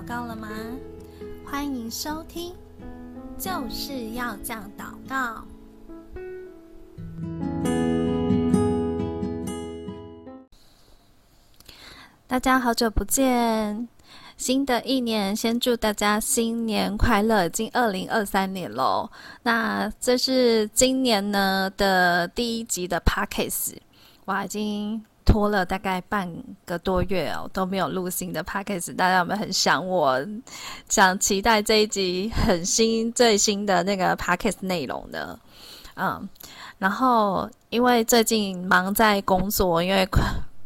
祷告了吗？欢迎收听，就是要这样祷告。大家好久不见，新的一年先祝大家新年快乐！已经二零二三年喽，那这是今年呢的第一集的 Podcast，哇，已经拖了大概半个多月哦，都没有录新的 Podcast，大家有没有很想我，想期待这一集很新最新的那个 Podcast 内容呢？嗯，然后因为最近忙在工作，因为快。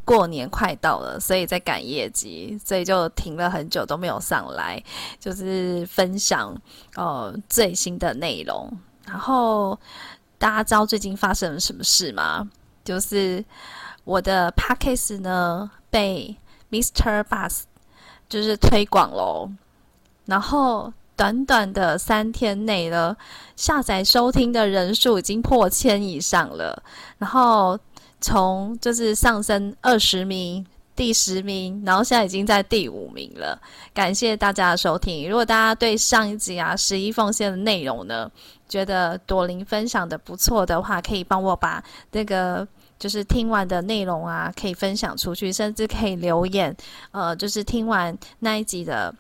过年快到了，所以在赶业绩，所以就停了很久都没有上来，就是分享呃最新的内容。然后大家知道最近发生了什么事吗？就是我的 Podcast 呢被 Mr. Bus 就是推广喽，然后短短的三天内呢，下载收听的人数已经破千以上了，然后。从就是上升二十名，第十名，然后现在已经在第五名了。感谢大家的收听。如果大家对上一集啊十一奉献的内容呢，觉得朵琳分享的不错的话，可以帮我把那个就是听完的内容啊，可以分享出去，甚至可以留言，呃，就是听完那一集的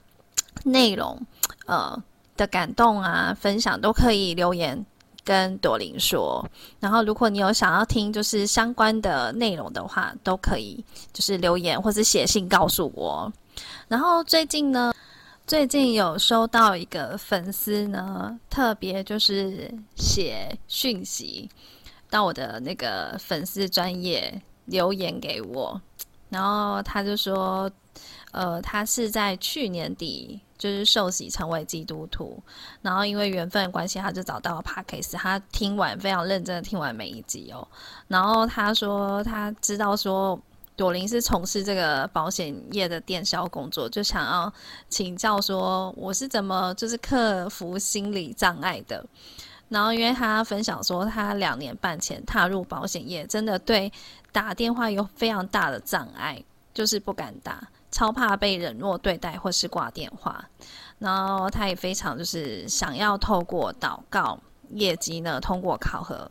内容，呃的感动啊，分享都可以留言。跟朵琳说，然后如果你有想要听就是相关的内容的话，都可以就是留言或是写信告诉我。然后最近呢，最近有收到一个粉丝呢，特别就是写讯息到我的那个粉丝专页留言给我，然后他就说，呃，他是在去年底。就是受洗成为基督徒，然后因为缘分的关系，他就找到了 Podcast。他听完非常认真的听完每一集哦，然后他说他知道说朵琳是从事这个保险业的电销工作，就想要请教说我是怎么就是克服心理障碍的。然后因为他分享说他两年半前踏入保险业，真的对打电话有非常大的障碍，就是不敢打。超怕被冷落对待或是挂电话，然后他也非常就是想要透过祷告业绩呢通过考核，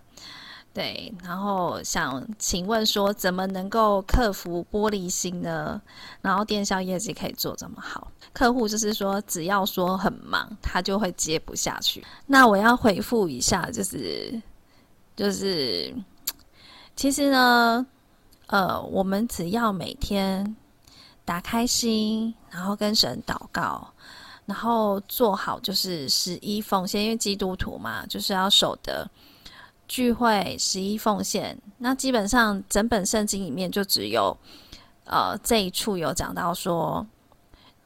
对，然后想请问说怎么能够克服玻璃心呢？然后电销业绩可以做这么好，客户就是说只要说很忙，他就会接不下去。那我要回复一下，就是就是其实呢，呃，我们只要每天。打开心，然后跟神祷告，然后做好就是十一奉献，因为基督徒嘛，就是要守的聚会十一奉献。那基本上整本圣经里面就只有呃这一处有讲到说，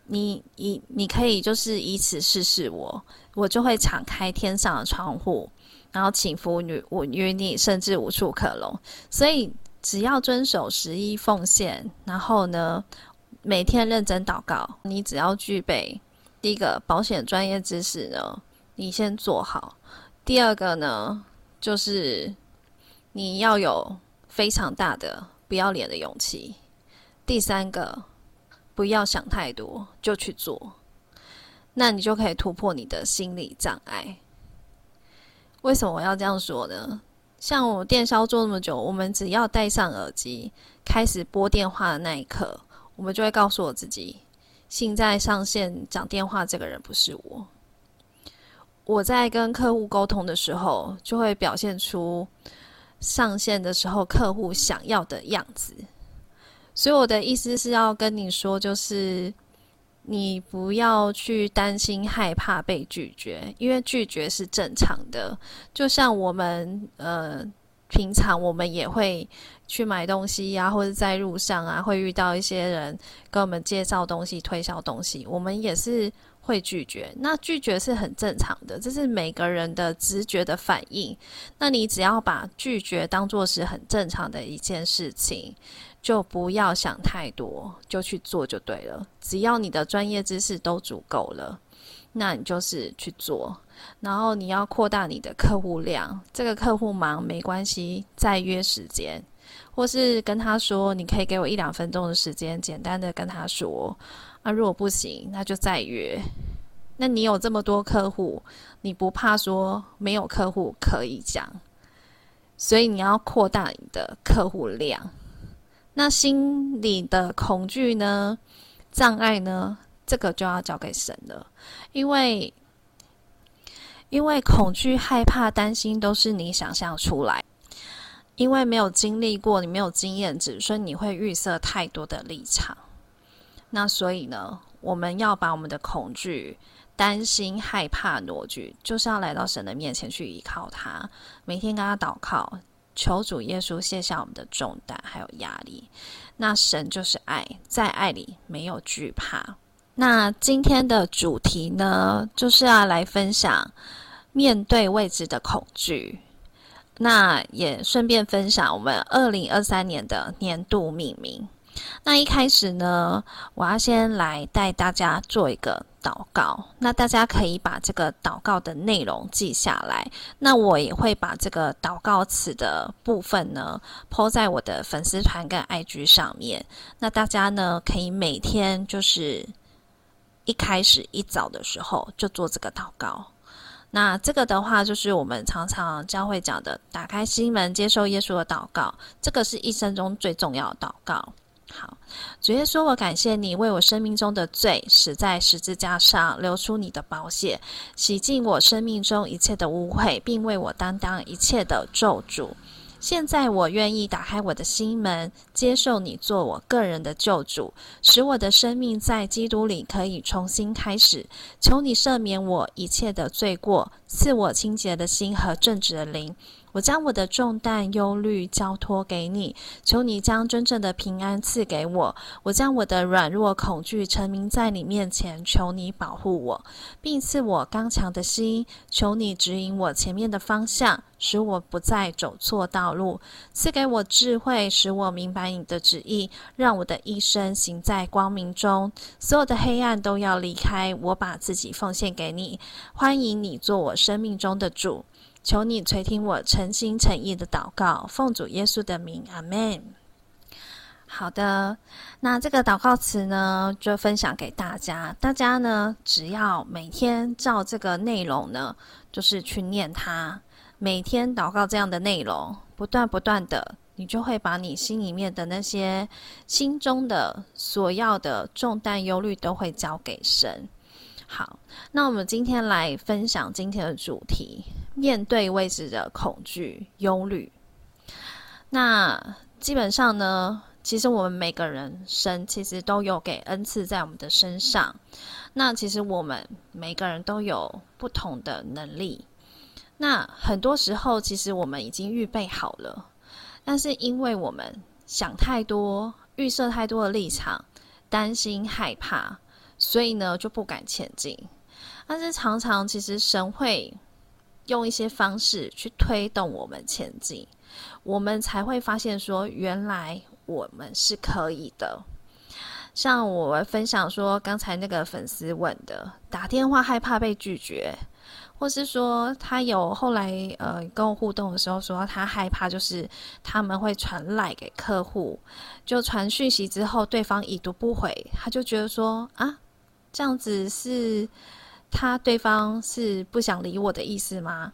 你以你可以就是以此试试我，我就会敞开天上的窗户，然后请福与我与你，甚至无处可容。所以只要遵守十一奉献，然后呢，每天认真祷告，你只要具备第一个保险专业知识呢，你先做好；第二个呢，就是你要有非常大的不要脸的勇气；第三个，不要想太多，就去做，那你就可以突破你的心理障碍。为什么我要这样说呢？像我电销做那么久，我们只要戴上耳机，开始拨电话的那一刻。我们就会告诉我自己，现在上线讲电话这个人不是我。我在跟客户沟通的时候，就会表现出上线的时候客户想要的样子。所以我的意思是要跟你说，就是你不要去担心、害怕被拒绝，因为拒绝是正常的。就像我们呃。平常我们也会去买东西呀、或者在路上啊，会遇到一些人跟我们介绍东西、推销东西，我们也是会拒绝。那拒绝是很正常的，这是每个人的直觉的反应。那你只要把拒绝当作是很正常的一件事情，就不要想太多，就去做就对了。只要你的专业知识都足够了。那你就是去做，然后你要扩大你的客户量。这个客户忙没关系，再约时间，或是跟他说，你可以给我一两分钟的时间，简单的跟他说那如果不行，那就再约。那你有这么多客户，你不怕说没有客户可以讲，所以你要扩大你的客户量。那心里的恐惧呢？障碍呢？这个就要交给神了，因为因为恐惧、害怕、担心都是你想象出来，因为没有经历过，你没有经验值，所以你会预设太多的立场。那所以呢，我们要把我们的恐惧。担心、害怕、挪居，就是要来到神的面前去依靠他，每天跟他祷告，求主耶稣卸下我们的重担还有压力。那神就是爱，在爱里没有惧怕。那今天的主题呢，就是要来分享面对未知的恐惧。那也顺便分享我们二零二三年的年度命名。那一开始呢，我要先来带大家做一个祷告。那大家可以把这个祷告的内容记下来。那我也会把这个祷告词的部分呢抛在我的粉丝团跟 IG 上面。那大家呢，可以每天就是一开始一早的时候就做这个祷告。那这个的话，就是我们常常教会讲的，打开心门，接受耶稣的祷告。这个是一生中最重要的祷告。好，主耶稣，我感谢你为我生命中的罪死在十字架上，流出你的宝血，洗净我生命中一切的污秽，并为我担当一切的咒诅。现在我愿意打开我的心门，接受你做我个人的救主，使我的生命在基督里可以重新开始。求你赦免我一切的罪过，赐我清洁的心和正直的灵。我将我的重担、忧虑交托给你，求你将真正的平安赐给我。我将我的软弱、恐惧陈明在你面前，求你保护我，并赐我刚强的心。求你指引我前面的方向，使我不再走错道路。赐给我智慧，使我明白你的旨意，让我的一生行在光明中。所有的黑暗都要离开。我把自己奉献给你，欢迎你做我生命中的主。求你垂听我诚心诚意的祷告，奉主耶稣的名，阿门。好的，那这个祷告词呢，就分享给大家。大家呢，只要每天照这个内容呢，就是去念它，每天祷告这样的内容，不断不断的，你就会把你心里面的那些心中的所要的重担、忧虑，都会交给神。好，那我们今天来分享今天的主题：面对未知的恐惧、忧虑。那基本上呢，其实我们每个人神其实都有给恩赐在我们的身上。那其实我们每个人都有不同的能力。那很多时候，其实我们已经预备好了，但是因为我们想太多、预设太多的立场，担心、害怕。所以呢，就不敢前进。但是常常，其实神会用一些方式去推动我们前进，我们才会发现说，原来我们是可以的。像我分享说，刚才那个粉丝问的，打电话害怕被拒绝，或是说他有后来呃跟我互动的时候说，他害怕就是他们会传赖给客户，就传讯息之后，对方已读不回，他就觉得说啊。这样子是他对方是不想理我的意思吗？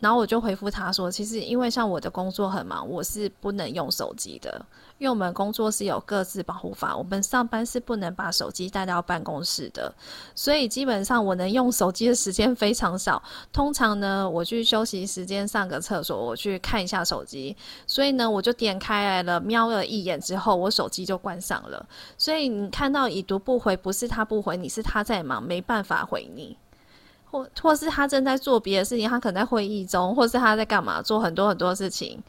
然后我就回复他说，其实因为像我的工作很忙，我是不能用手机的。因为我们工作是有各自保护法，我们上班是不能把手机带到办公室的，所以基本上我能用手机的时间非常少。通常呢，我去休息时间上个厕所，我去看一下手机，所以呢，我就点开来了，瞄了一眼之后，我手机就关上了。所以你看到已读不回，不是他不回你，是他在忙，没办法回你，或或是他正在做别的事情，他可能在会议中，或是他在干嘛，做很多很多事情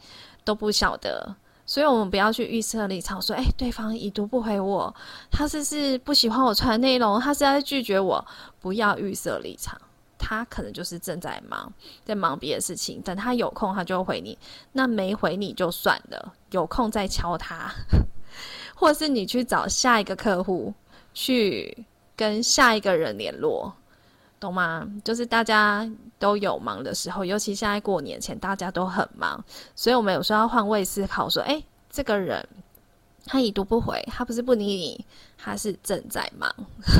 都不晓得。所以，我们不要去预设立场，说：“哎，对方已读不回我，他是是不喜欢我传内容，他是在拒绝我。”不要预设立场，他可能就是正在忙，在忙别的事情。等他有空，他就回你。那没回你就算了，有空再敲他，或是你去找下一个客户，去跟下一个人联络，懂吗？就是大家都有忙的时候，尤其现在过年前，大家都很忙，所以我们有时候要换位思考，说：“哎。”这个人他已读不回，他不是不理你，他是正在忙。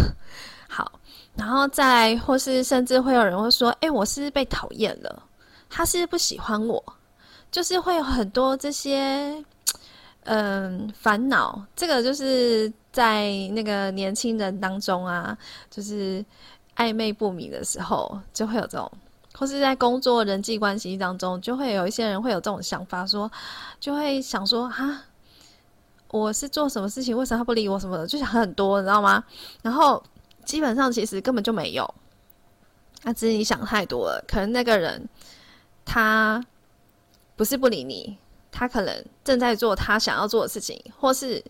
好，然后再或是甚至会有人会说：“诶，我是被讨厌了？他是不喜欢我？”就是会有很多这些嗯烦恼。这个就是在那个年轻人当中啊，就是暧昧不明的时候，就会有这种，或是在工作人际关系当中，就会有一些人会有这种想法说，就会想说哈。我是做什么事情？为什么他不理我什么的？就想很多，你知道吗？然后基本上其实根本就没有，那只是你想太多了。可能那个人他不是不理你，他可能正在做他想要做的事情，或是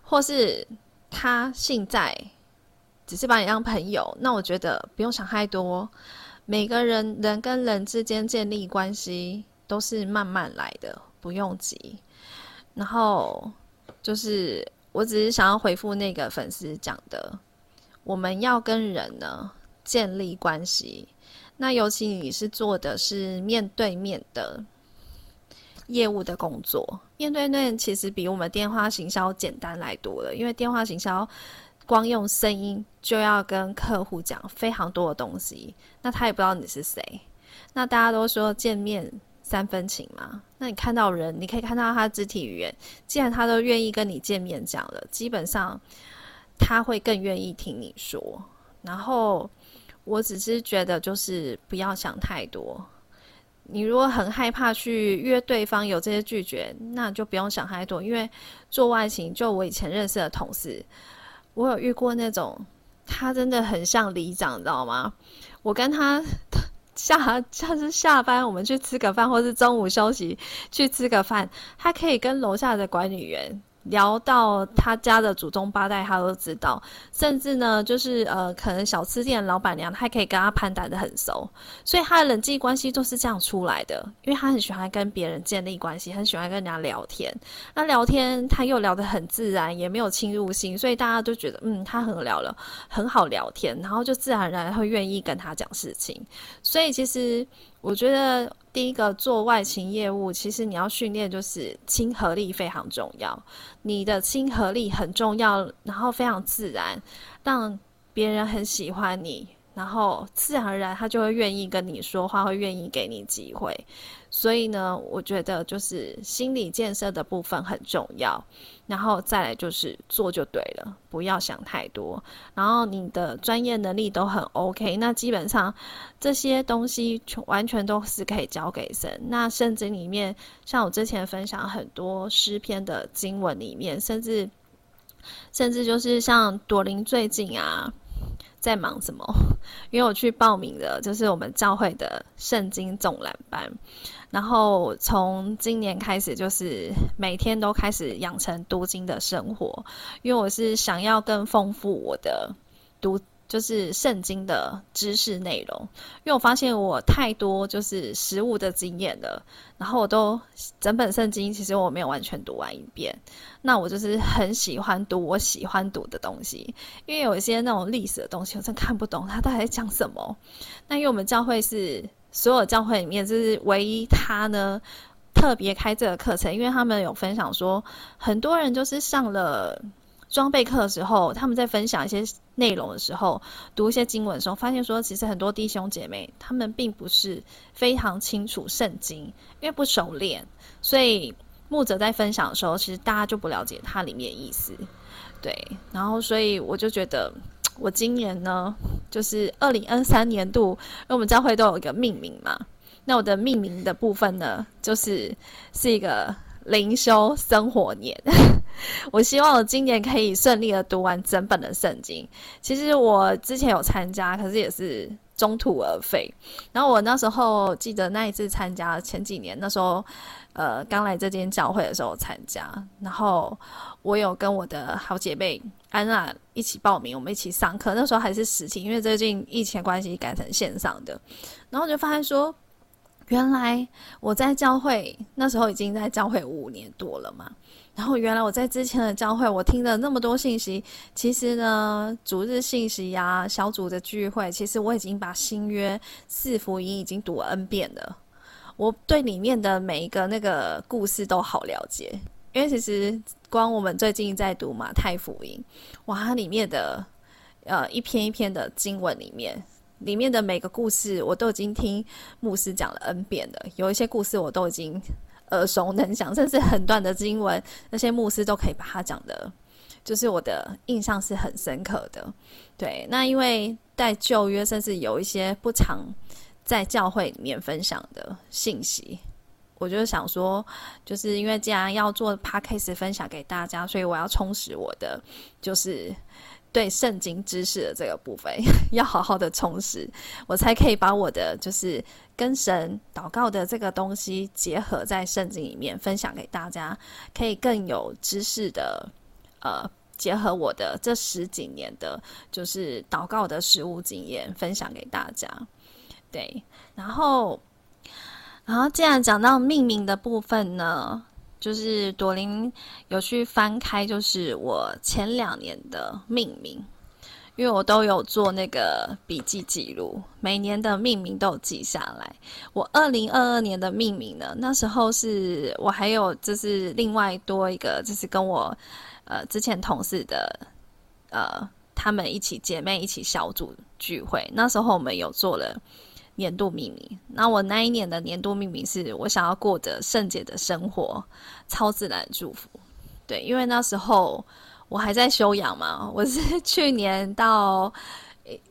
或是他现在只是把你当朋友。那我觉得不用想太多。每个人人跟人之间建立关系都是慢慢来的，不用急。然后。就是，我只是想要回复那个粉丝讲的，我们要跟人呢建立关系。那尤其你是做的是面对面的业务的工作，面对面其实比我们电话行销简单来多了。因为电话行销光用声音就要跟客户讲非常多的东西，那他也不知道你是谁。那大家都说见面。三分情嘛，那你看到人，你可以看到他肢体语言。既然他都愿意跟你见面讲了，基本上他会更愿意听你说。然后我只是觉得，就是不要想太多。你如果很害怕去约对方有这些拒绝，那就不用想太多。因为做外勤，就我以前认识的同事，我有遇过那种，他真的很像里长，你知道吗？我跟他。下他是下班，我们去吃个饭，或是中午休息去吃个饭，他可以跟楼下的管理员。聊到他家的祖宗八代，他都知道。甚至呢，就是呃，可能小吃店老板娘，他可以跟他攀谈得很熟。所以他的人际关系都是这样出来的，因为他很喜欢跟别人建立关系，很喜欢跟人家聊天。那聊天他又聊得很自然，也没有侵入性，所以大家都觉得嗯，他很聊了，很好聊天，然后就自然而然会愿意跟他讲事情。所以其实。我觉得第一个做外勤业务，其实你要训练就是亲和力非常重要。你的亲和力很重要，然后非常自然，让别人很喜欢你。然后自然而然，他就会愿意跟你说话，会愿意给你机会。所以呢，我觉得就是心理建设的部分很重要。然后再来就是做就对了，不要想太多。然后你的专业能力都很 OK，那基本上这些东西完全都是可以交给神。那甚至里面，像我之前分享很多诗篇的经文里面，甚至甚至就是像朵琳最近啊。在忙什么？因为我去报名的，就是我们教会的圣经总览班，然后从今年开始，就是每天都开始养成读经的生活，因为我是想要更丰富我的读。就是圣经的知识内容，因为我发现我太多就是实物的经验了，然后我都整本圣经其实我没有完全读完一遍，那我就是很喜欢读我喜欢读的东西，因为有一些那种历史的东西我真看不懂，他到底在讲什么。那因为我们教会是所有教会里面就是唯一他呢特别开这个课程，因为他们有分享说很多人就是上了。装备课的时候，他们在分享一些内容的时候，读一些经文的时候，发现说，其实很多弟兄姐妹他们并不是非常清楚圣经，因为不熟练，所以牧者在分享的时候，其实大家就不了解它里面的意思。对，然后所以我就觉得，我今年呢，就是二零二三年度，因为我们教会都有一个命名嘛，那我的命名的部分呢，就是是一个。灵修生活年，我希望我今年可以顺利的读完整本的圣经。其实我之前有参加，可是也是中途而废。然后我那时候记得那一次参加，前几年那时候，呃，刚来这间教会的时候参加。然后我有跟我的好姐妹安娜一起报名，我们一起上课。那时候还是实体，因为最近疫情关系改成线上的。然后我就发现说。原来我在教会那时候已经在教会五年多了嘛，然后原来我在之前的教会，我听了那么多信息，其实呢，主日信息呀、小组的聚会，其实我已经把新约四福音已经读了 N 遍了，我对里面的每一个那个故事都好了解。因为其实光我们最近在读马太福音，哇，它里面的呃一篇一篇的经文里面，里面的每个故事我都已经听牧师讲了 N 遍了，有一些故事我都已经耳熟能详，甚至很短的经文，那些牧师都可以把它讲的，就是我的印象是很深刻的。对，那因为在旧约，甚至有一些不常在教会里面分享的信息。我就想说，就是因为既然要做 podcast 分享给大家，所以我要充实我的，就是对圣经知识的这个部分，要好好的充实，我才可以把我的就是跟神祷告的这个东西结合在圣经里面分享给大家，可以更有知识的，呃，结合我的这十几年的，就是祷告的实务经验分享给大家。对，然后。然后，既然讲到命名的部分呢，就是朵琳有去翻开，就是我前两年的命名，因为我都有做那个笔记记录，每年的命名都有记下来。我二零二二年的命名呢，那时候是我还有就是另外多一个，就是跟我呃之前同事的呃他们一起姐妹一起小组聚会，那时候我们有做了。年度命名，那我那一年的年度命名是我想要过着圣洁的生活，超自然祝福。对，因为那时候我还在休养嘛，我是去年到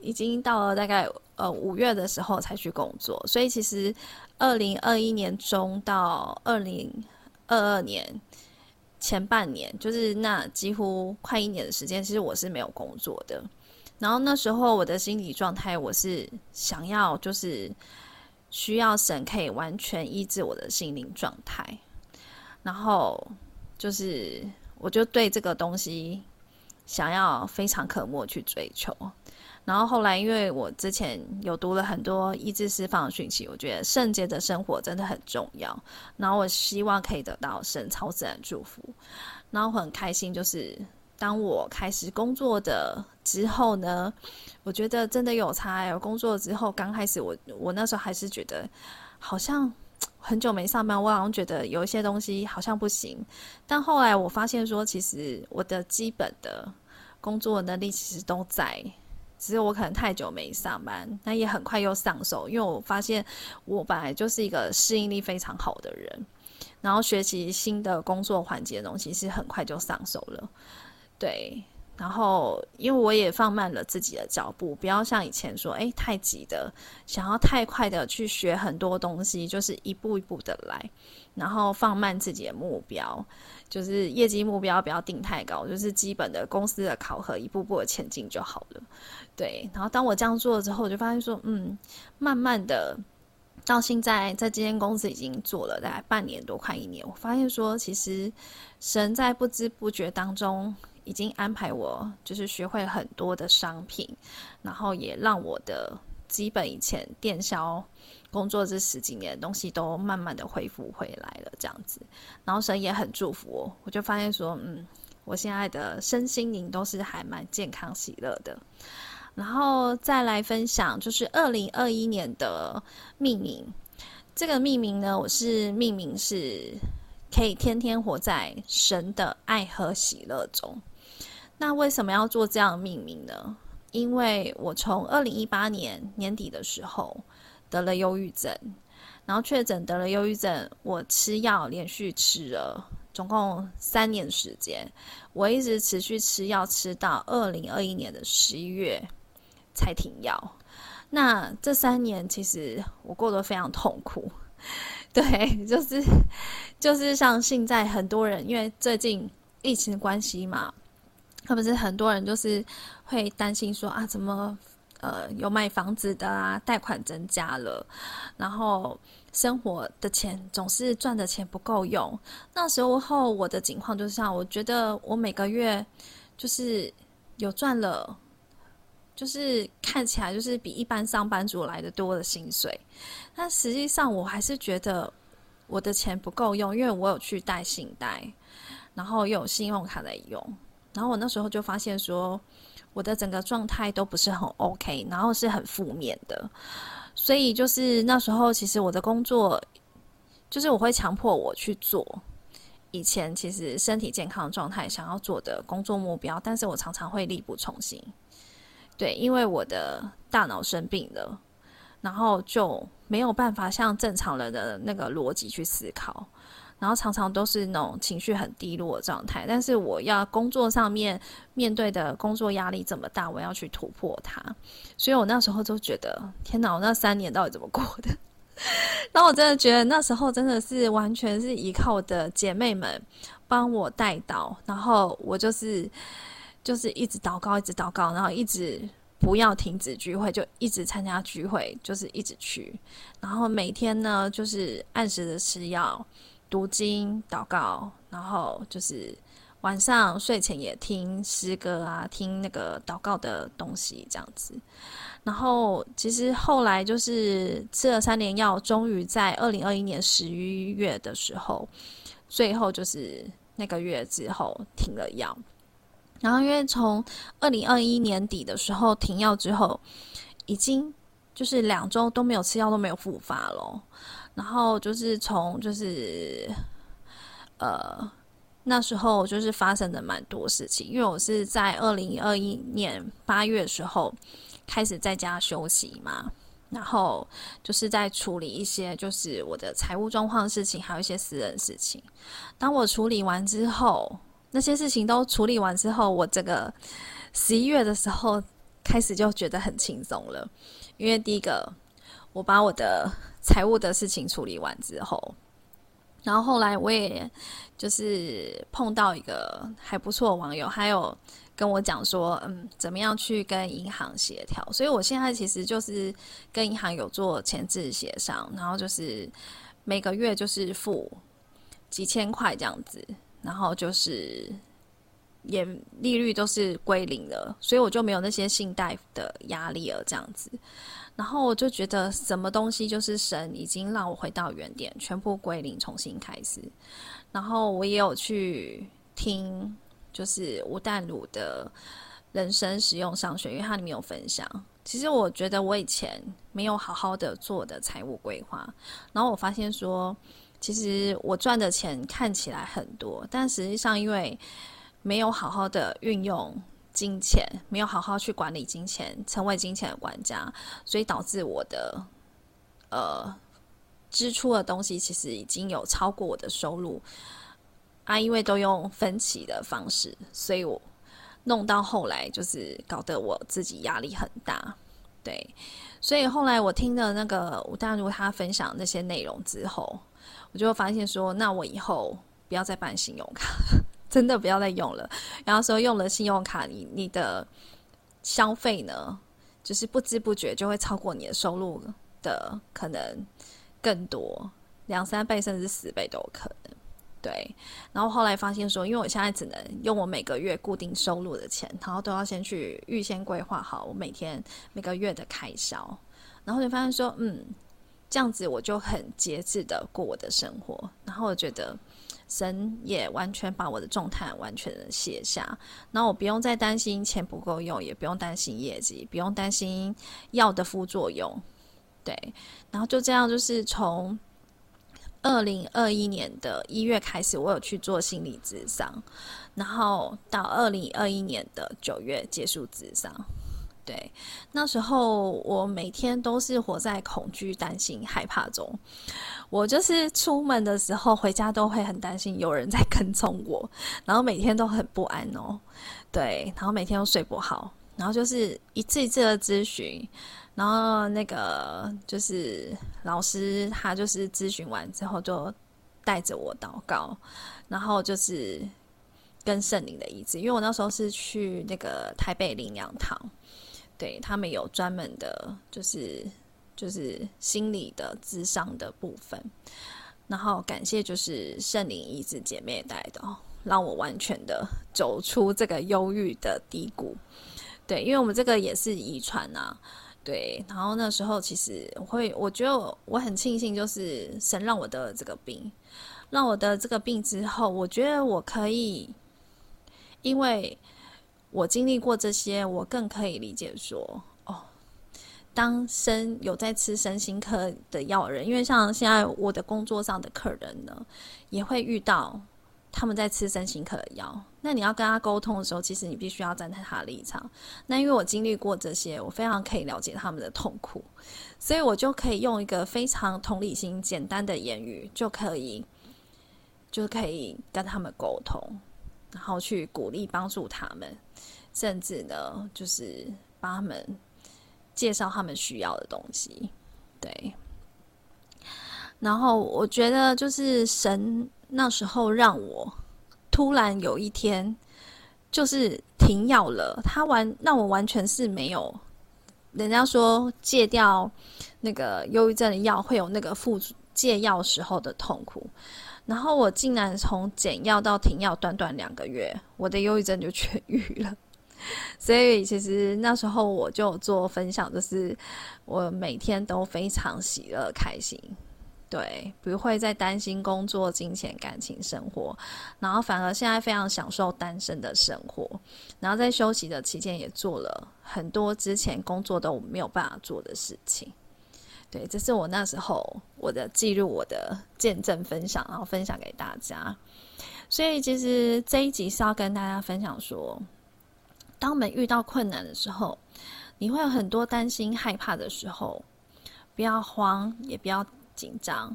已经到了大概呃五月的时候才去工作，所以其实二零二一年中到二零二二年前半年，就是那几乎快一年的时间，其实我是没有工作的。然后那时候我的心理状态，我是想要就是需要神可以完全医治我的心灵状态，然后就是我就对这个东西想要非常渴慕去追求。然后后来因为我之前有读了很多意志释放的讯息，我觉得圣洁的生活真的很重要。然后我希望可以得到神超自然祝福，然后很开心就是。当我开始工作的之后呢，我觉得真的有差。有工作之后，刚开始我我那时候还是觉得好像很久没上班，我好像觉得有一些东西好像不行。但后来我发现说，其实我的基本的工作能力其实都在，只是我可能太久没上班，那也很快又上手。因为我发现我本来就是一个适应力非常好的人，然后学习新的工作环节的东西是很快就上手了。对，然后因为我也放慢了自己的脚步，不要像以前说，哎，太急的，想要太快的去学很多东西，就是一步一步的来，然后放慢自己的目标，就是业绩目标不要定太高，就是基本的公司的考核，一步步的前进就好了。对，然后当我这样做了之后，我就发现说，嗯，慢慢的到现在在这间公司已经做了大概半年多，快一年，我发现说，其实神在不知不觉当中。已经安排我，就是学会很多的商品，然后也让我的基本以前电销工作这十几年的东西都慢慢的恢复回来了，这样子。然后神也很祝福我，我就发现说，嗯，我现在的身心灵都是还蛮健康喜乐的。然后再来分享，就是二零二一年的命名，这个命名呢，我是命名是可以天天活在神的爱和喜乐中。那为什么要做这样的命名呢？因为我从二零一八年年底的时候得了忧郁症，然后确诊得了忧郁症，我吃药连续吃了总共三年时间，我一直持续吃药吃到二零二一年的十一月才停药。那这三年其实我过得非常痛苦，对，就是就是像现在很多人，因为最近疫情的关系嘛。特别是很多人就是会担心说啊，怎么呃有买房子的啊，贷款增加了，然后生活的钱总是赚的钱不够用。那时候后我的情况就是像，我觉得我每个月就是有赚了，就是看起来就是比一般上班族来的多的薪水，但实际上我还是觉得我的钱不够用，因为我有去贷信贷，然后又有信用卡在用。然后我那时候就发现说，我的整个状态都不是很 OK，然后是很负面的，所以就是那时候其实我的工作，就是我会强迫我去做以前其实身体健康状态，想要做的工作目标，但是我常常会力不从心。对，因为我的大脑生病了，然后就没有办法像正常人的那个逻辑去思考，然后常常都是那种情绪很低落的状态。但是我要工作上面面对的工作压力这么大，我要去突破它，所以我那时候就觉得，天哪，我那三年到底怎么过的？然后我真的觉得那时候真的是完全是依靠我的姐妹们帮我带导，然后我就是。就是一直祷告，一直祷告，然后一直不要停止聚会，就一直参加聚会，就是一直去。然后每天呢，就是按时的吃药、读经、祷告，然后就是晚上睡前也听诗歌啊，听那个祷告的东西这样子。然后其实后来就是吃了三年药，终于在二零二一年十一月的时候，最后就是那个月之后停了药。然后，因为从二零二一年底的时候停药之后，已经就是两周都没有吃药，都没有复发了。然后就是从就是呃那时候就是发生的蛮多事情，因为我是在二零二一年八月的时候开始在家休息嘛，然后就是在处理一些就是我的财务状况事情，还有一些私人事情。当我处理完之后。那些事情都处理完之后，我这个十一月的时候开始就觉得很轻松了，因为第一个我把我的财务的事情处理完之后，然后后来我也就是碰到一个还不错的网友，还有跟我讲说，嗯，怎么样去跟银行协调，所以我现在其实就是跟银行有做前置协商，然后就是每个月就是付几千块这样子。然后就是也利率都是归零了，所以我就没有那些信贷的压力了，这样子。然后我就觉得什么东西就是神已经让我回到原点，全部归零，重新开始。然后我也有去听，就是吴淡如的人生实用商学，因为它里面有分享。其实我觉得我以前没有好好的做的财务规划，然后我发现说。其实我赚的钱看起来很多，但实际上因为没有好好的运用金钱，没有好好去管理金钱，成为金钱的管家，所以导致我的呃支出的东西其实已经有超过我的收入啊，因为都用分期的方式，所以我弄到后来就是搞得我自己压力很大，对，所以后来我听了那个吴大如他分享那些内容之后。我就发现说，那我以后不要再办信用卡，真的不要再用了。然后说用了信用卡，你你的消费呢，就是不知不觉就会超过你的收入的可能更多，两三倍甚至十倍都有可能。对。然后后来发现说，因为我现在只能用我每个月固定收入的钱，然后都要先去预先规划好我每天每个月的开销，然后就发现说，嗯。这样子我就很节制的过我的生活，然后我觉得神也完全把我的重担完全的卸下，然后我不用再担心钱不够用，也不用担心业绩，不用担心药的副作用，对，然后就这样，就是从二零二一年的一月开始，我有去做心理咨商，然后到二零二一年的九月结束咨商。对，那时候我每天都是活在恐惧、担心、害怕中。我就是出门的时候，回家都会很担心有人在 跟踪我，然后每天都很不安哦。对，然后每天都睡不好，然后就是一次一次的咨询，然后那个就是老师，他就是咨询完之后就带着我祷告，然后就是跟圣灵的医治，因为我那时候是去那个台北灵粮堂。对，他们有专门的，就是就是心理的智商的部分，然后感谢就是圣灵医治姐妹带的，让我完全的走出这个忧郁的低谷。对，因为我们这个也是遗传啊。对，然后那时候其实我会，我觉得我很庆幸，就是神让我得了这个病，让我得这个病之后，我觉得我可以，因为。我经历过这些，我更可以理解说，哦，当身有在吃身心科的药人，因为像现在我的工作上的客人呢，也会遇到他们在吃身心科的药，那你要跟他沟通的时候，其实你必须要站在他的立场。那因为我经历过这些，我非常可以了解他们的痛苦，所以我就可以用一个非常同理心、简单的言语，就可以，就可以跟他们沟通，然后去鼓励、帮助他们，甚至呢，就是帮他们介绍他们需要的东西，对。然后我觉得，就是神那时候让我突然有一天，就是停药了。他完让我完全是没有，人家说戒掉那个忧郁症的药会有那个副戒药时候的痛苦，然后我竟然从减药到停药短短两个月，我的忧郁症就痊愈了。所以其实那时候我就做分享，就是我每天都非常喜乐开心。对，不会再担心工作、金钱、感情、生活，然后反而现在非常享受单身的生活。然后在休息的期间，也做了很多之前工作都没有办法做的事情。对，这是我那时候我的记录，我的见证分享，然后分享给大家。所以其实这一集是要跟大家分享说，当我们遇到困难的时候，你会有很多担心、害怕的时候，不要慌，也不要。紧张，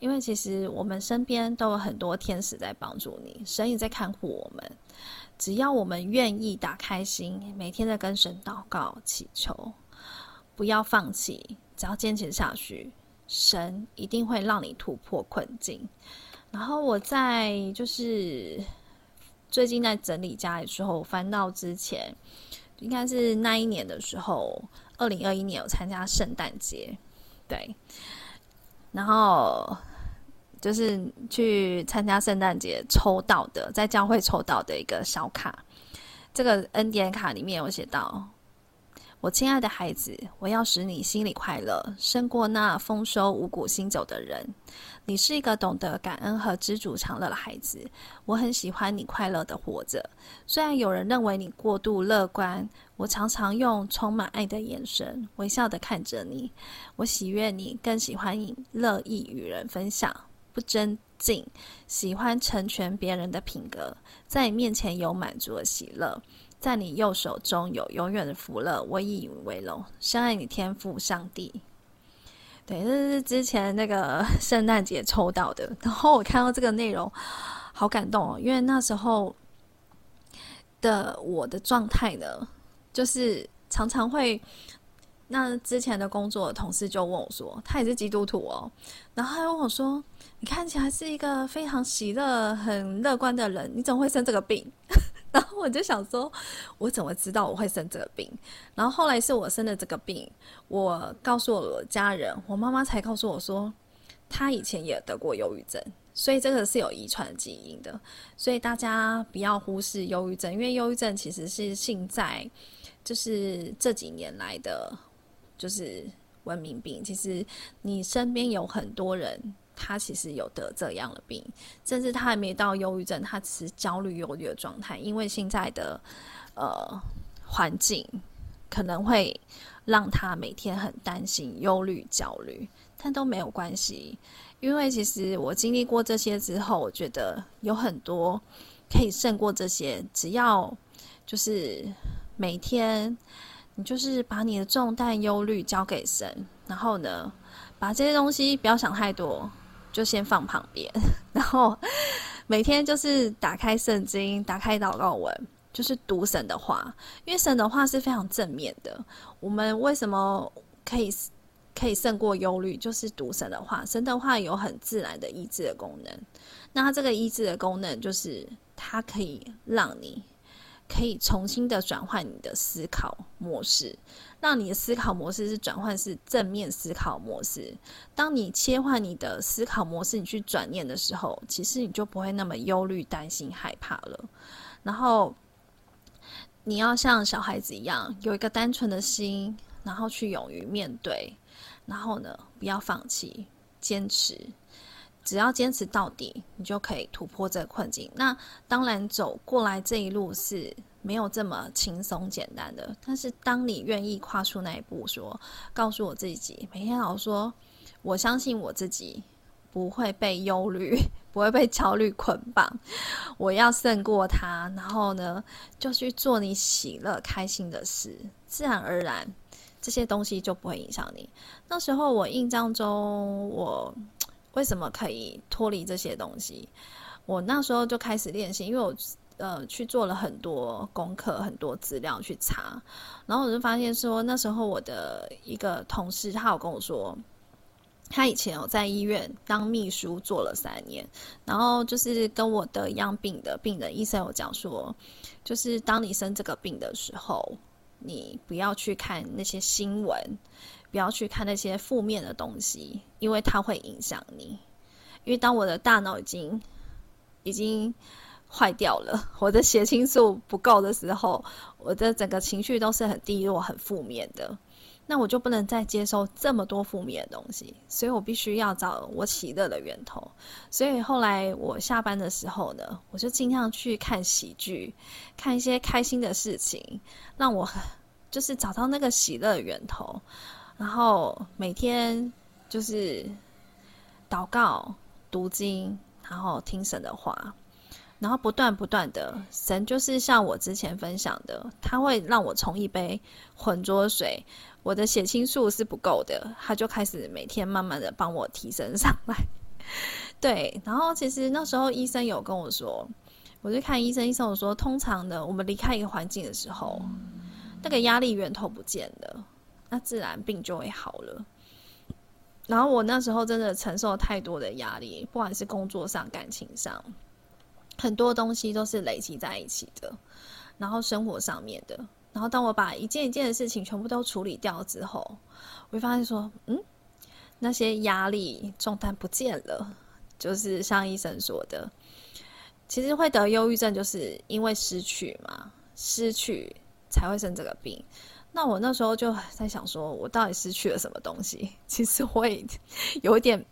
因为其实我们身边都有很多天使在帮助你，神也在看护我们。只要我们愿意打开心，每天在跟神祷告祈求，不要放弃，只要坚持下去，神一定会让你突破困境。然后我在就是最近在整理家里的时候，翻到之前应该是那一年的时候，二零二一年有参加圣诞节，对。然后就是去参加圣诞节抽到的，在教会抽到的一个小卡。这个恩典卡里面有写到：“我亲爱的孩子，我要使你心里快乐，胜过那丰收五谷新酒的人。你是一个懂得感恩和知足常乐的孩子。我很喜欢你快乐的活着，虽然有人认为你过度乐观。”我常常用充满爱的眼神微笑地看着你，我喜悦你，更喜欢你乐意与人分享，不争竞，喜欢成全别人的品格，在你面前有满足的喜乐，在你右手中有永远的福乐。我以你为荣，深爱你天赋上帝。对，这是之前那个 圣诞节抽到的，然后我看到这个内容，好感动哦，因为那时候的我的状态呢。就是常常会，那之前的工作同事就问我说，他也是基督徒哦，然后他问我说，你看起来是一个非常喜乐、很乐观的人，你怎么会生这个病？然后我就想说，我怎么知道我会生这个病？然后后来是我生的这个病，我告诉我家人，我妈妈才告诉我说，她以前也得过忧郁症。所以这个是有遗传基因的，所以大家不要忽视忧郁症，因为忧郁症其实是现在就是这几年来的就是文明病。其实你身边有很多人，他其实有得这样的病，甚至他还没到忧郁症，他只是焦虑、忧虑的状态。因为现在的呃环境可能会让他每天很担心、忧虑、焦虑，但都没有关系。因为其实我经历过这些之后，我觉得有很多可以胜过这些。只要就是每天，你就是把你的重担、忧虑交给神，然后呢，把这些东西不要想太多，就先放旁边。然后每天就是打开圣经，打开祷告文，就是读神的话，因为神的话是非常正面的。我们为什么可以？可以胜过忧虑，就是读神的话。神的话有很自然的医治的功能。那它这个医治的功能，就是它可以让你可以重新的转换你的思考模式，让你的思考模式是转换是正面思考模式。当你切换你的思考模式，你去转念的时候，其实你就不会那么忧虑、担心、害怕了。然后你要像小孩子一样，有一个单纯的心，然后去勇于面对。然后呢，不要放弃，坚持，只要坚持到底，你就可以突破这个困境。那当然，走过来这一路是没有这么轻松简单的。但是，当你愿意跨出那一步，说，告诉我自己，每天老说，我相信我自己不会被忧虑、不会被焦虑捆绑。我要胜过他，然后呢，就去做你喜乐、开心的事，自然而然这些东西就不会影响你。那时候我印象中，我为什么可以脱离这些东西？我那时候就开始练习，因为我。呃，去做了很多功课，很多资料去查，然后我就发现说，那时候我的一个同事，他有跟我说，他以前有在医院当秘书做了三年，然后就是跟我得一样病的病人，医生有讲说，就是当你生这个病的时候，你不要去看那些新闻，不要去看那些负面的东西，因为它会影响你。因为当我的大脑已经已经。坏掉了，我的血清素不够的时候，我的整个情绪都是很低落、很负面的。那我就不能再接受这么多负面的东西，所以我必须要找我喜乐的源头。所以后来我下班的时候呢，我就尽量去看喜剧，看一些开心的事情，让我就是找到那个喜乐的源头。然后每天就是祷告、读经，然后听神的话。然后不断不断的，神就是像我之前分享的，他会让我冲一杯浑浊水，我的血清素是不够的，他就开始每天慢慢的帮我提升上来。对，然后其实那时候医生有跟我说，我就看医生，医生我说，通常的，我们离开一个环境的时候，那个压力源头不见了，那自然病就会好了。然后我那时候真的承受太多的压力，不管是工作上、感情上。很多东西都是累积在一起的，然后生活上面的，然后当我把一件一件的事情全部都处理掉之后，我会发现说，嗯，那些压力重担不见了，就是像医生说的，其实会得忧郁症就是因为失去嘛，失去才会生这个病。那我那时候就在想说，我到底失去了什么东西？其实我也有一点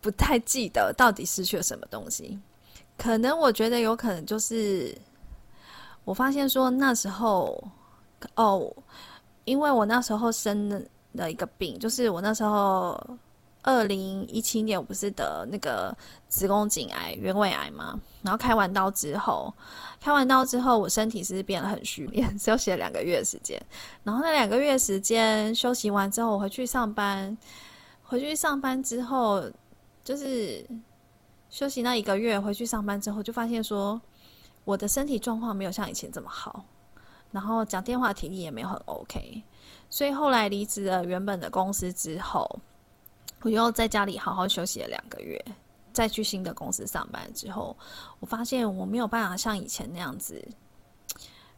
不太记得到底失去了什么东西。可能我觉得有可能就是，我发现说那时候，哦，因为我那时候生了一个病，就是我那时候二零一七年我不是得那个子宫颈癌、原位癌嘛，然后开完刀之后，开完刀之后我身体是变得很虚弱，休息了两个月时间，然后那两个月时间休息完之后，我回去上班，回去上班之后就是。休息那一个月，回去上班之后，就发现说我的身体状况没有像以前这么好，然后讲电话体力也没有很 OK，所以后来离职了原本的公司之后，我又在家里好好休息了两个月，再去新的公司上班之后，我发现我没有办法像以前那样子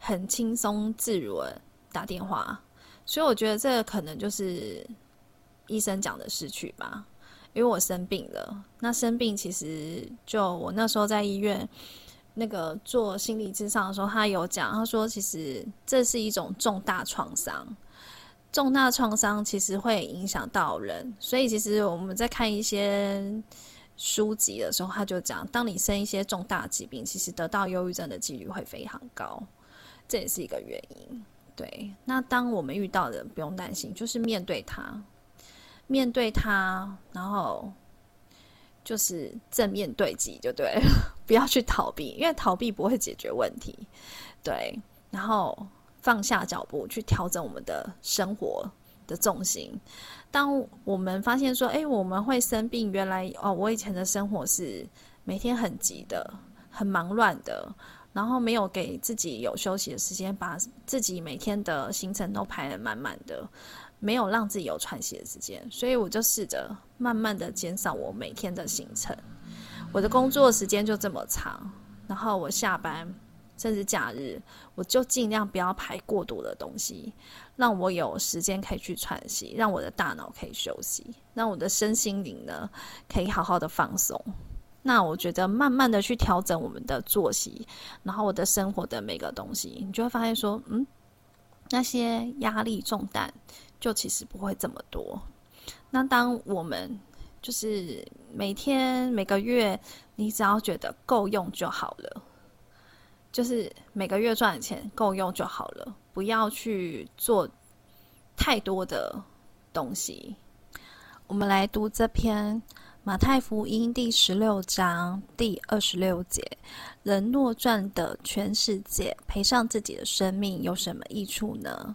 很轻松自如的打电话，所以我觉得这个可能就是医生讲的失去吧。因为我生病了，那生病其实就我那时候在医院那个做心理咨商的时候，他有讲，他说其实这是一种重大创伤，重大创伤其实会影响到人，所以其实我们在看一些书籍的时候，他就讲，当你生一些重大疾病，其实得到忧郁症的几率会非常高，这也是一个原因。对，那当我们遇到的不用担心，就是面对它。面对它，然后就是正面对击就对了，不要去逃避，因为逃避不会解决问题。对，然后放下脚步去调整我们的生活的重心。当我们发现说，哎，我们会生病，原来哦，我以前的生活是每天很急的、很忙乱的，然后没有给自己有休息的时间，把自己每天的行程都排得满满的。没有让自己有喘息的时间，所以我就试着慢慢的减少我每天的行程。我的工作时间就这么长，然后我下班甚至假日，我就尽量不要排过多的东西，让我有时间可以去喘息，让我的大脑可以休息，让我的身心灵呢可以好好的放松。那我觉得慢慢的去调整我们的作息，然后我的生活的每个东西，你就会发现说，嗯，那些压力重担。就其实不会这么多。那当我们就是每天每个月，你只要觉得够用就好了，就是每个月赚的钱够用就好了，不要去做太多的东西。我们来读这篇马太福音第十六章第二十六节：人若赚得全世界，赔上自己的生命，有什么益处呢？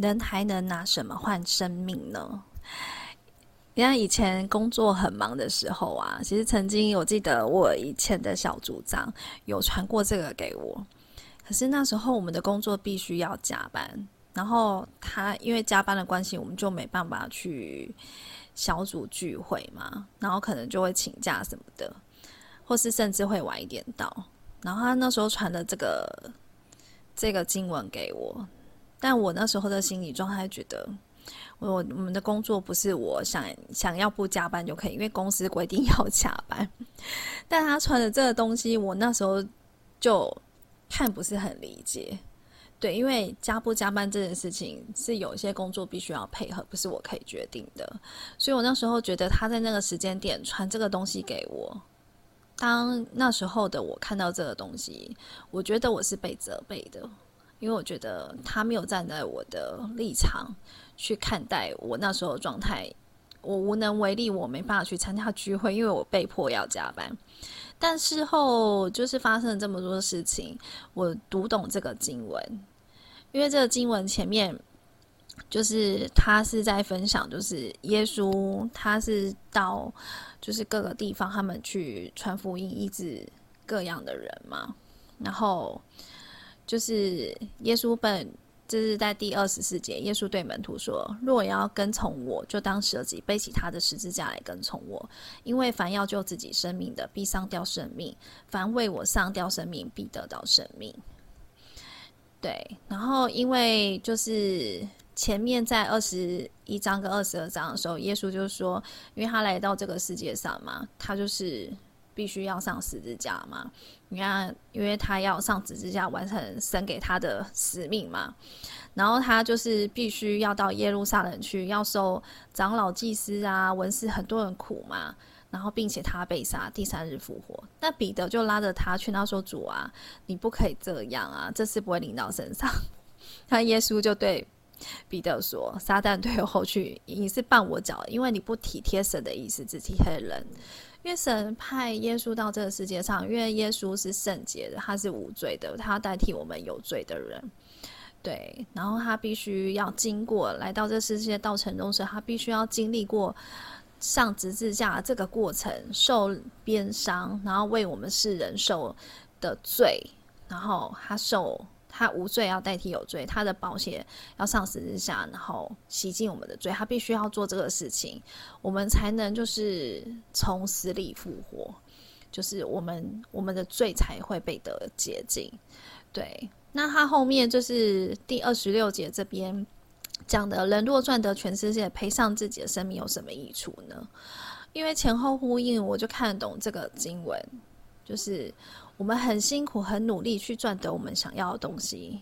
人还能拿什么换生命呢？你看以前工作很忙的时候啊，其实曾经我记得我以前的小组长有传过这个给我。可是那时候我们的工作必须要加班，然后他因为加班的关系，我们就没办法去。小组聚会嘛，然后可能就会请假什么的，或是甚至会晚一点到。然后他那时候传的这个这个经文给我，但我那时候的心理状态觉得，我我们的工作不是我想想要不加班就可以，因为公司规定 要加班。但他穿的这个东西，我那时候就看不是很理解。对，因为加不加班这件事情是有一些工作必须要配合，不是我可以决定的。所以我那时候觉得他在那个时间点传这个东西给我，当那时候的我看到这个东西，我觉得我是被责备的，因为我觉得他没有站在我的立场去看待我那时候的状态，我无能为力，我没办法去参加聚会，因为我被迫要加班。但事后就是发生了这么多事情，我读懂这个经文。因为这个经文前面，就是他是在分享，就是耶稣他是到就是各个地方，他们去传福音、医治各样的人嘛。然后就是耶稣本，就是在第二十四节，耶稣对门徒说：“若要跟从我，就当舍己，背起他的十字架来跟从我。因为凡要救自己生命的，必丧掉生命；凡为我丧掉生命，必得到生命。”对，然后因为就是前面在二十一章跟二十二章的时候，耶稣就说，因为他来到这个世界上嘛，他就是必须要上十字架嘛。你看，因为他要上十字架完成神给他的使命嘛，然后他就是必须要到耶路撒冷去，要受长老、祭司啊、文士很多人苦嘛。然后，并且他被杀，第三日复活。那彼得就拉着他劝他说：“主啊，你不可以这样啊，这事不会临到身上。”那耶稣就对彼得说：“撒旦退后去，你是绊我脚，因为你不体贴神的意思，只体贴人。因为神派耶稣到这个世界上，因为耶稣是圣洁的，他是无罪的，他要代替我们有罪的人。对，然后他必须要经过来到这世界道成中时，他必须要经历过。”上十字架这个过程，受鞭伤，然后为我们世人受的罪，然后他受他无罪要代替有罪，他的保险要上十字架，然后洗净我们的罪，他必须要做这个事情，我们才能就是从死里复活，就是我们我们的罪才会被得洁净。对，那他后面就是第二十六节这边。讲的人若赚得全世界，赔上自己的生命有什么益处呢？因为前后呼应，我就看得懂这个经文，就是我们很辛苦、很努力去赚得我们想要的东西，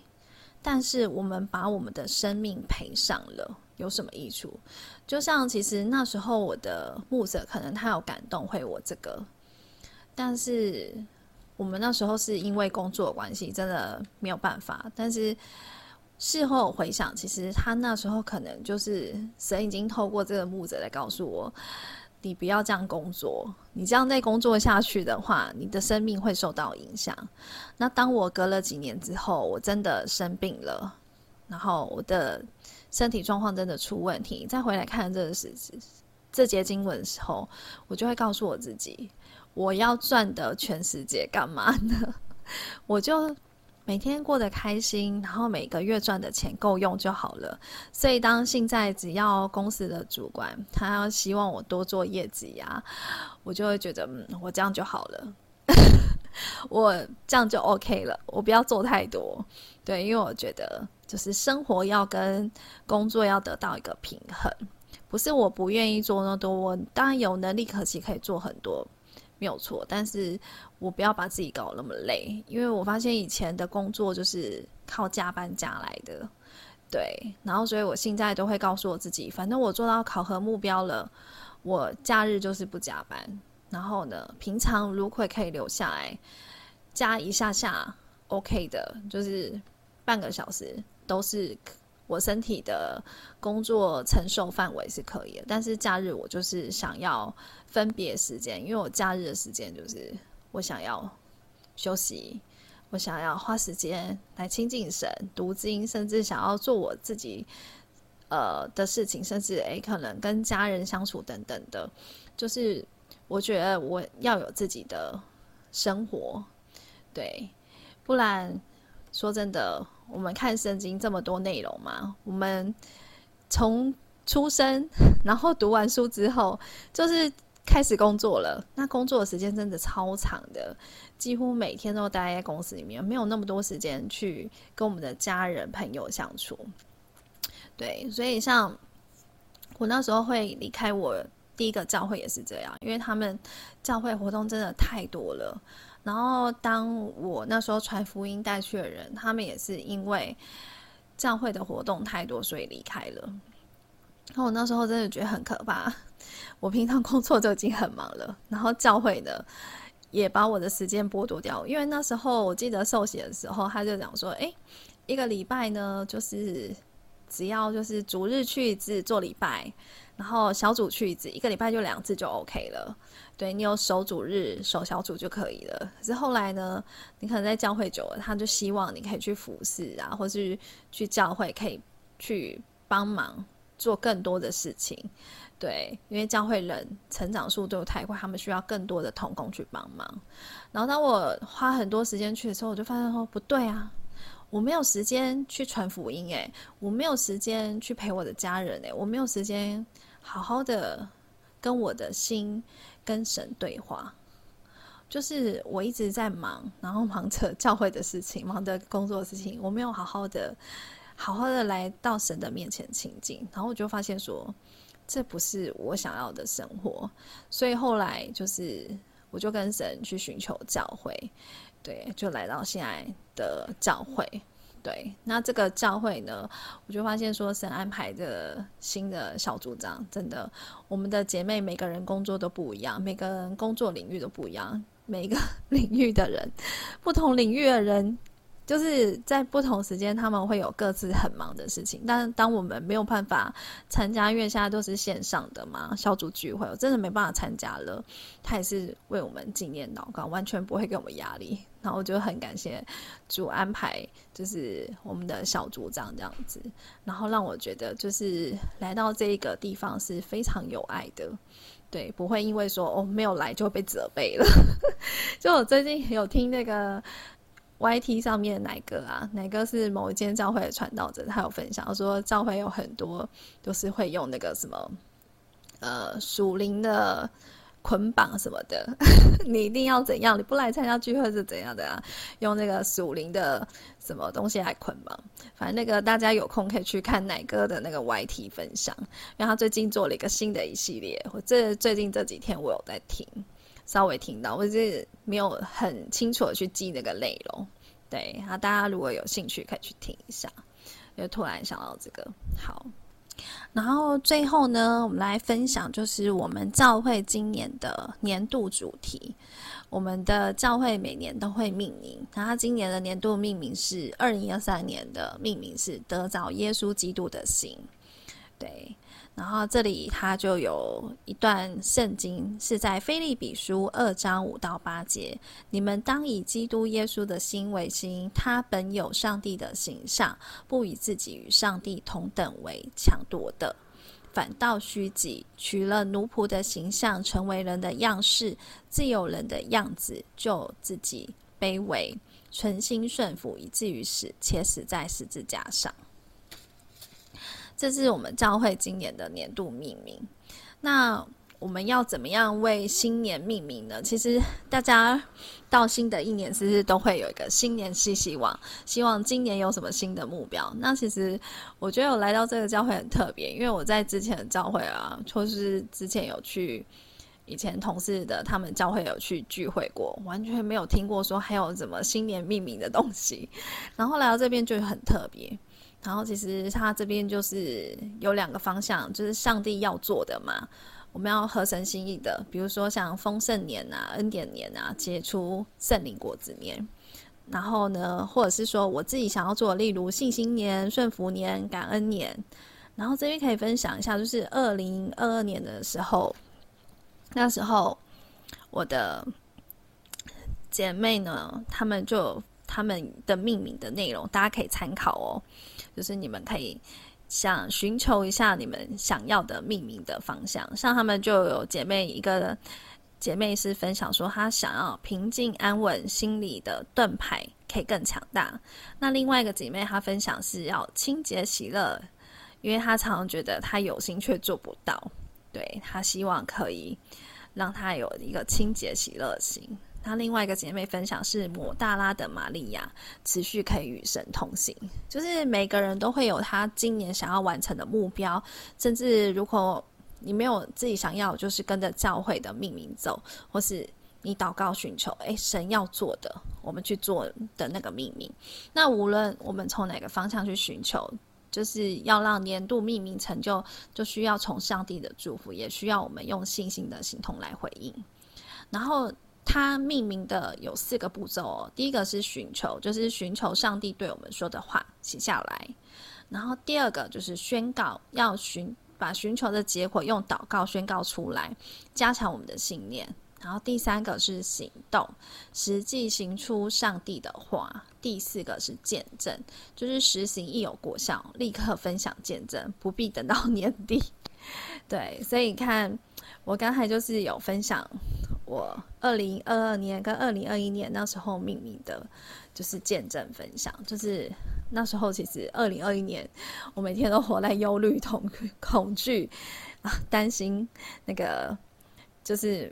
但是我们把我们的生命赔上了，有什么益处？就像其实那时候我的牧者可能他有感动会我这个，但是我们那时候是因为工作关系，真的没有办法，但是。事后回想，其实他那时候可能就是神已经透过这个牧者来告诉我：你不要这样工作，你这样再工作下去的话，你的生命会受到影响。那当我隔了几年之后，我真的生病了，然后我的身体状况真的出问题，再回来看这个事，这节经文的时候，我就会告诉我自己：我要赚得全世界干嘛呢？我就。每天过得开心，然后每个月赚的钱够用就好了。所以当现在只要公司的主管他要希望我多做业绩呀，我就会觉得嗯，我这样就好了，我这样就 OK 了。我不要做太多，对，因为我觉得就是生活要跟工作要得到一个平衡，不是我不愿意做那么多，我当然有能力可惜可以做很多。没有错，但是我不要把自己搞那么累，因为我发现以前的工作就是靠加班加来的，对，然后所以我现在都会告诉我自己，反正我做到考核目标了，我假日就是不加班，然后呢，平常如果可以留下来加一下下，OK 的，就是半个小时都是我身体的工作承受范围是可以的，但是假日我就是想要分别时间，因为我假日的时间就是我想要休息，我想要花时间来亲近神、读经，甚至想要做我自己呃的事情，甚至诶可能跟家人相处等等的，就是我觉得我要有自己的生活，对，不然说真的。我们看圣经这么多内容嘛，我们从出生，然后读完书之后，就是开始工作了。那工作的时间真的超长的，几乎每天都待在公司里面，没有那么多时间去跟我们的家人朋友相处。对，所以像我那时候会离开我第一个教会也是这样，因为他们教会活动真的太多了。然后，当我那时候传福音带去的人，他们也是因为教会的活动太多，所以离开了。然后我那时候真的觉得很可怕。我平常工作就已经很忙了，然后教会的也把我的时间剥夺掉。因为那时候我记得受洗的时候，他就讲说：“哎，一个礼拜呢，就是只要就是主日去一次做礼拜。”然后小组去一次，一个礼拜就两次就 OK 了。对，你有守主日、守小组就可以了。可是后来呢，你可能在教会久了，他就希望你可以去服侍啊，或是去教会可以去帮忙做更多的事情。对，因为教会人成长速度太快，他们需要更多的同工去帮忙。然后当我花很多时间去的时候，我就发现说不对啊。我没有时间去传福音，诶，我没有时间去陪我的家人，诶，我没有时间好好的跟我的心跟神对话。就是我一直在忙，然后忙着 教会的事情，忙着工作的事情，我没有好好的、好好的来到神的面前亲近。然后我就发现说，这不是我想要的生活。所以后来就是，我就跟神去寻求教会。对，就来到现在的教会。对，那这个教会呢，我就发现说，神安排的新的小组长，真的，我们的姐妹每个人工作都不一样，每个人工作领域都不一样，每一个 领域的人，不同领域的人。就是在不同时间，他们会有各自很忙的事情。但当我们没有办法参加，因为现在都是线上的嘛，小组聚会，我真的没办法参加了。他也是为我们纪念祷告，完全不会给我们压力。然后我就很感谢主安排，就是我们的小组长这样子，然后让我觉得就是来到这一个地方是非常有爱的，对，不会因为说哦没有来就会被责备了。就我最近有听那个。YT 上面哪个啊？哪个是某一间教会的传道者？他有分享说，教会有很多都是会用那个什么，呃，属灵的捆绑什么的。你一定要怎样？你不来参加聚会是怎样的啊？用那个属灵的什么东西来捆绑？反正那个大家有空可以去看奶哥的那个 YT 分享，因为他最近做了一个新的一系列。我这最近这几天我有在听。稍微听到，我是没有很清楚的去记那个内容，对，啊，大家如果有兴趣可以去听一下，就突然想到这个，好，然后最后呢，我们来分享就是我们教会今年的年度主题，我们的教会每年都会命名，然后今年的年度命名是二零二三年的命名是得着耶稣基督的心，对。然后这里他就有一段圣经，是在腓利比书二章五到八节：你们当以基督耶稣的心为心，他本有上帝的形象，不以自己与上帝同等为强夺的，反倒虚己，取了奴仆的形象，成为人的样式，自有人的样子，就自己卑微，存心顺服，以至于死，且死在十字架上。这是我们教会今年的年度命名。那我们要怎么样为新年命名呢？其实大家到新的一年，其实都会有一个新年新希望，希望今年有什么新的目标。那其实我觉得我来到这个教会很特别，因为我在之前的教会啊，或是之前有去以前同事的他们教会有去聚会过，完全没有听过说还有什么新年命名的东西。然后来到这边就很特别。然后其实他这边就是有两个方向，就是上帝要做的嘛，我们要合神心意的，比如说像丰盛年啊、恩典年啊、结出圣灵果子年。然后呢，或者是说我自己想要做，例如信心年、顺福年、感恩年。然后这边可以分享一下，就是二零二二年的时候，那时候我的姐妹呢，她们就她们的命名的内容，大家可以参考哦。就是你们可以想寻求一下你们想要的命名的方向。像她们就有姐妹一个。姐妹是分享说，她想要平静安稳，心里的盾牌可以更强大。那另外一个姐妹她分享是要清洁喜乐，因为她常常觉得她有心却做不到。对，她希望可以让她有一个清洁喜乐心。那另外一个姐妹分享是抹大拉的玛利亚，持续可以与神同行。就是每个人都会有他今年想要完成的目标，甚至如果。你没有自己想要，就是跟着教会的命名走，或是你祷告寻求，诶，神要做的，我们去做的那个命名。那无论我们从哪个方向去寻求，就是要让年度命名成就，就需要从上帝的祝福，也需要我们用信心的行动来回应。然后它命名的有四个步骤哦，第一个是寻求，就是寻求上帝对我们说的话，写下来。然后第二个就是宣告，要寻。把寻求的结果用祷告宣告出来，加强我们的信念。然后第三个是行动，实际行出上帝的话。第四个是见证，就是实行一有果效，立刻分享见证，不必等到年底。对，所以你看，我刚才就是有分享 我二零二二年跟二零二一年那时候命名的，就是见证分享，就是。那时候其实，二零二一年，我每天都活在忧虑、恐恐惧啊，担心那个就是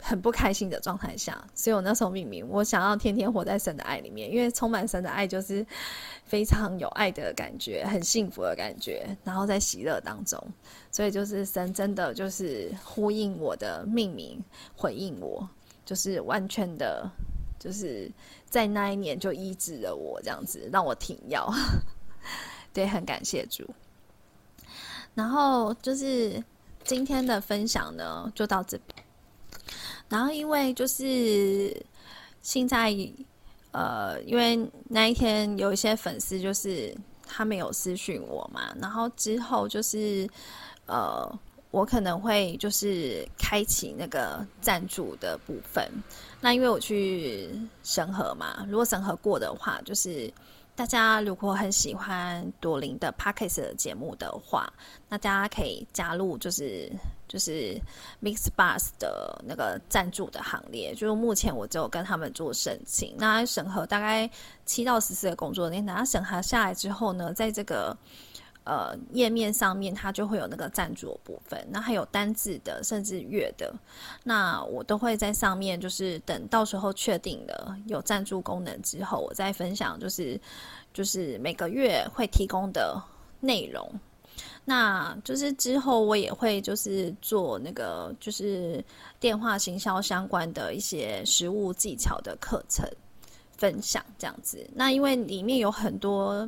很不开心的状态下，所以我那时候命名，我想要天天活在神的爱里面，因为充满神的爱就是非常有爱的感觉，很幸福的感觉，然后在喜乐当中，所以就是神真的就是呼应我的命名，回应我，就是完全的。就是在那一年就医治了我，这样子让我停药，对，很感谢主。然后就是今天的分享呢，就到这。然后因为就是现在，呃，因为那一天有一些粉丝就是他没有私讯我嘛，然后之后就是呃。我可能会就是开启那个赞助的部分，那因为我去审核嘛，如果审核过的话，就是大家如果很喜欢朵琳的 Podcast 的节目的话，那大家可以加入就是就是 MixBus 的那个赞助的行列。就是目前我只有跟他们做申请，那审核大概七到十四个工作日，等他审核下来之后呢，在这个。呃，页面上面它就会有那个赞助的部分，那还有单字的，甚至月的，那我都会在上面，就是等到时候确定了有赞助功能之后，我再分享，就是就是每个月会提供的内容。那就是之后我也会就是做那个就是电话行销相关的一些实务技巧的课程分享，这样子。那因为里面有很多。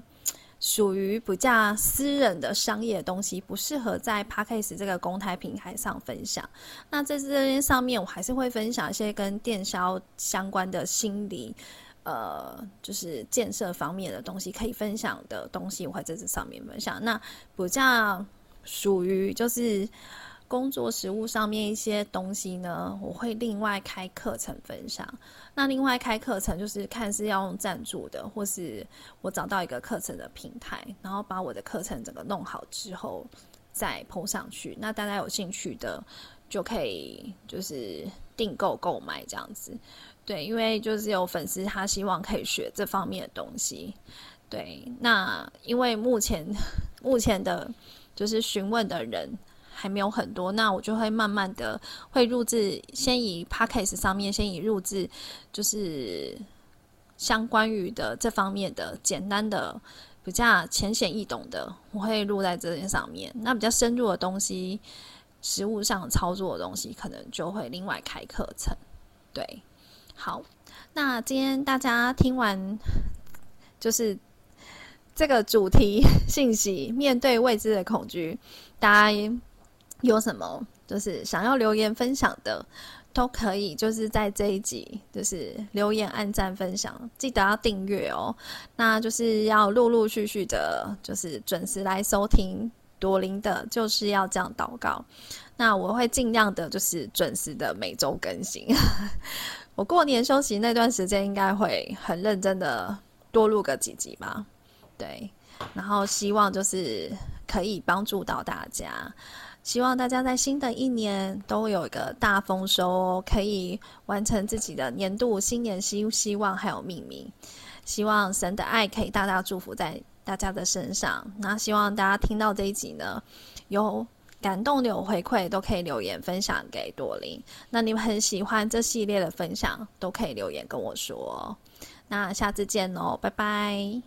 属于比较私人的商业的东西，不适合在 Podcast 这个公开平台上分享。那在这边上面，我还是会分享一些跟电销相关的心理，呃，就是建设方面的东西，可以分享的东西，我会在这上面分享。那比较属于就是。工作实务上面一些东西呢，我会另外开课程分享。那另外开课程就是看是要用赞助的，或是我找到一个课程的平台，然后把我的课程整个弄好之后再铺上去。那大家有兴趣的就可以就是订购购买这样子。对，因为就是有粉丝他希望可以学这方面的东西。对，那因为目前 目前的就是询问的人。还没有很多，那我就会慢慢的会录制，先以 Podcast 上面先以录制，就是相关于的这方面的简单的、比较浅显易懂的，我会录在这些上面。那比较深入的东西，实物上操作的东西，可能就会另外开课程。对，好，那今天大家听完，就是这个主题 信息，面对未知的恐惧，大家。有什么就是想要留言分享的，都可以，就是在这一集就是留言、按赞、分享，记得要订阅哦。那就是要陆陆续续的，就是准时来收听朵琳的，就是要这样祷告。那我会尽量的，就是准时的每周更新。我过年休息那段时间，应该会很认真的多录个几集吧。对，然后希望就是可以帮助到大家。希望大家在新的一年都有一个大丰收哦，可以完成自己的年度新年希希望还有秘密。希望神的爱可以大大祝福在大家的身上。那希望大家听到这一集呢，有感动的有回馈都可以留言分享给朵琳。那你们很喜欢这系列的分享，都可以留言跟我说。那下次见哦，拜拜。